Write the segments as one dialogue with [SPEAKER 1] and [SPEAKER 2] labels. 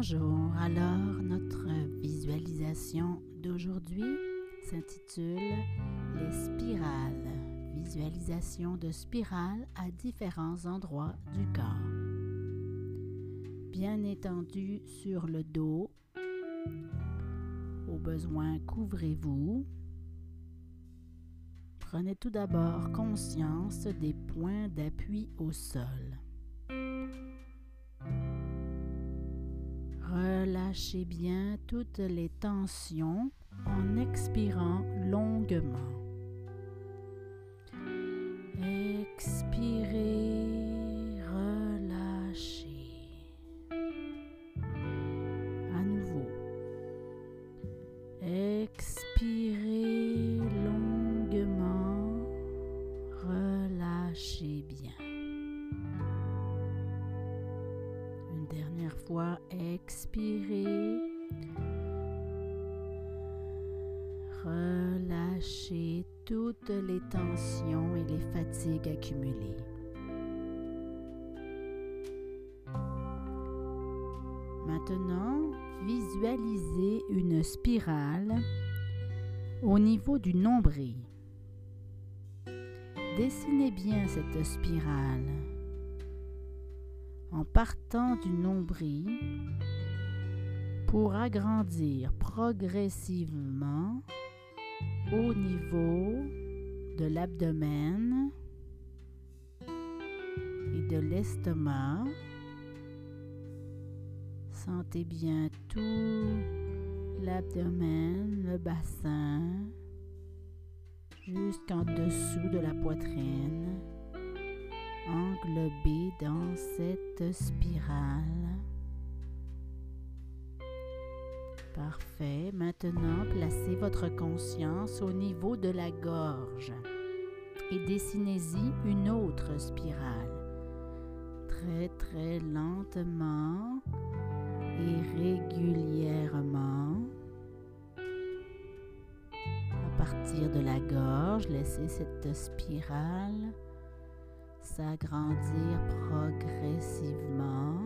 [SPEAKER 1] Bonjour, alors notre visualisation d'aujourd'hui s'intitule Les spirales. Visualisation de spirales à différents endroits du corps. Bien étendu sur le dos. Au besoin, couvrez-vous. Prenez tout d'abord conscience des points d'appui au sol. Relâchez bien toutes les tensions en expirant longuement. Expirez, dernière fois, expirez. Relâchez toutes les tensions et les fatigues accumulées. Maintenant, visualisez une spirale au niveau du nombril. Dessinez bien cette spirale en partant du nombril pour agrandir progressivement au niveau de l'abdomen et de l'estomac. Sentez bien tout l'abdomen, le bassin, jusqu'en dessous de la poitrine, englobé dans cette spirale. Parfait. Maintenant, placez votre conscience au niveau de la gorge et dessinez-y une autre spirale. Très très lentement et régulièrement. À partir de la gorge, laissez cette spirale s'agrandir progressivement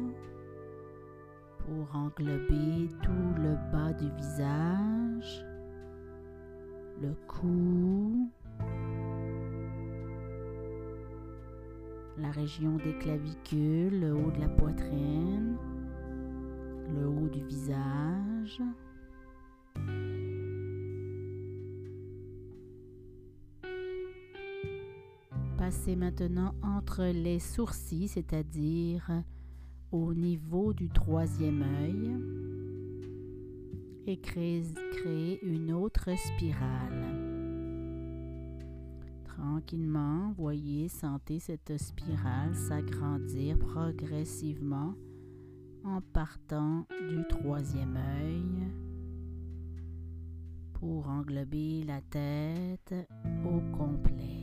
[SPEAKER 1] pour englober tout le bas du visage, le cou, la région des clavicules, le haut de la poitrine, le haut du visage. Passez maintenant entre les sourcils, c'est-à-dire au niveau du troisième œil et créer, une autre spirale. Tranquillement, voyez, sentez cette spirale s'agrandir progressivement en partant du troisième œil pour englober la tête au complet.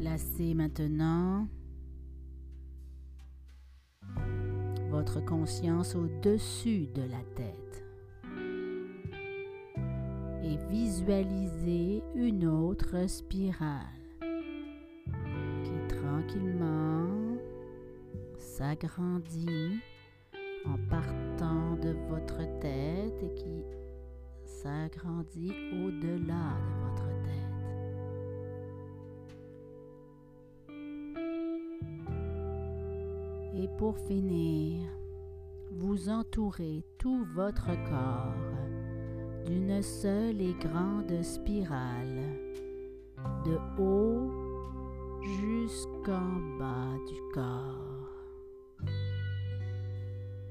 [SPEAKER 1] Placez maintenant votre conscience au-dessus de la tête et visualisez une autre spirale qui tranquillement s'agrandit en partant de votre tête et qui s'agrandit au-delà de votre tête. Pour finir, vous entourez tout votre corps d'une seule et grande spirale, de haut jusqu'en bas du corps,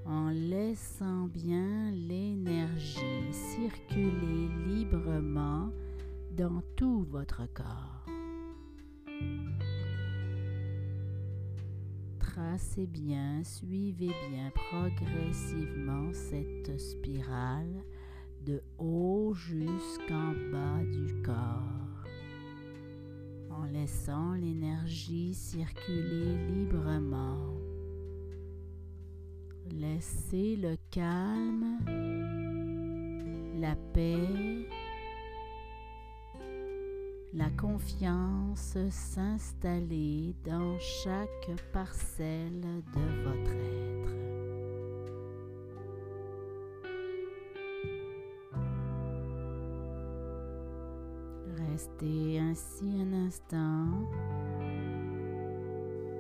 [SPEAKER 1] en laissant bien l'énergie circuler librement dans tout votre corps. Tracez bien, suivez bien progressivement cette spirale de haut jusqu'en bas du corps, en laissant l'énergie circuler librement. Laissez le calme, la paix, la confiance s'installer dans chaque parcelle de votre être. Restez ainsi un instant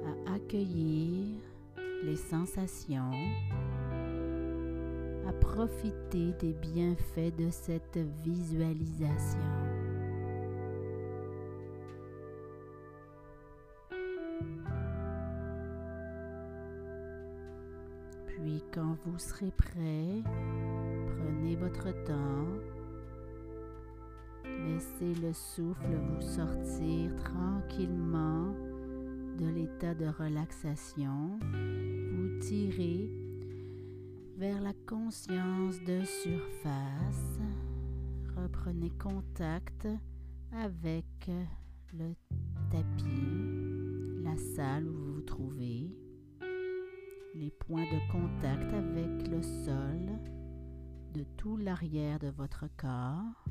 [SPEAKER 1] à accueillir les sensations, à profiter des bienfaits de cette visualisation. Puis quand vous serez prêt, prenez votre temps Laissez le souffle vous sortir tranquillement de l'état de relaxation. Vous tirez vers la conscience de surface. Reprenez contact avec le tapis, la salle où vous vous trouvez, les points de contact avec le sol de tout l'arrière de votre corps.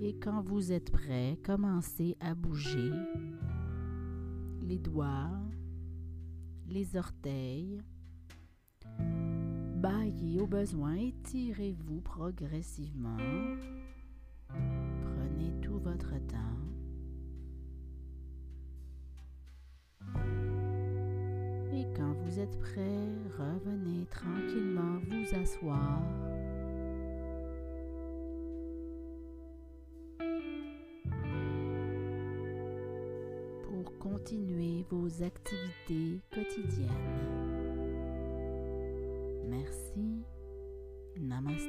[SPEAKER 1] Et quand vous êtes prêt, commencez à bouger les doigts, les orteils. Baillez au besoin, étirez-vous progressivement. Prenez tout votre temps. Et quand vous êtes prêt, revenez tranquillement vous asseoir continuer vos activités quotidiennes. Merci. Namaste.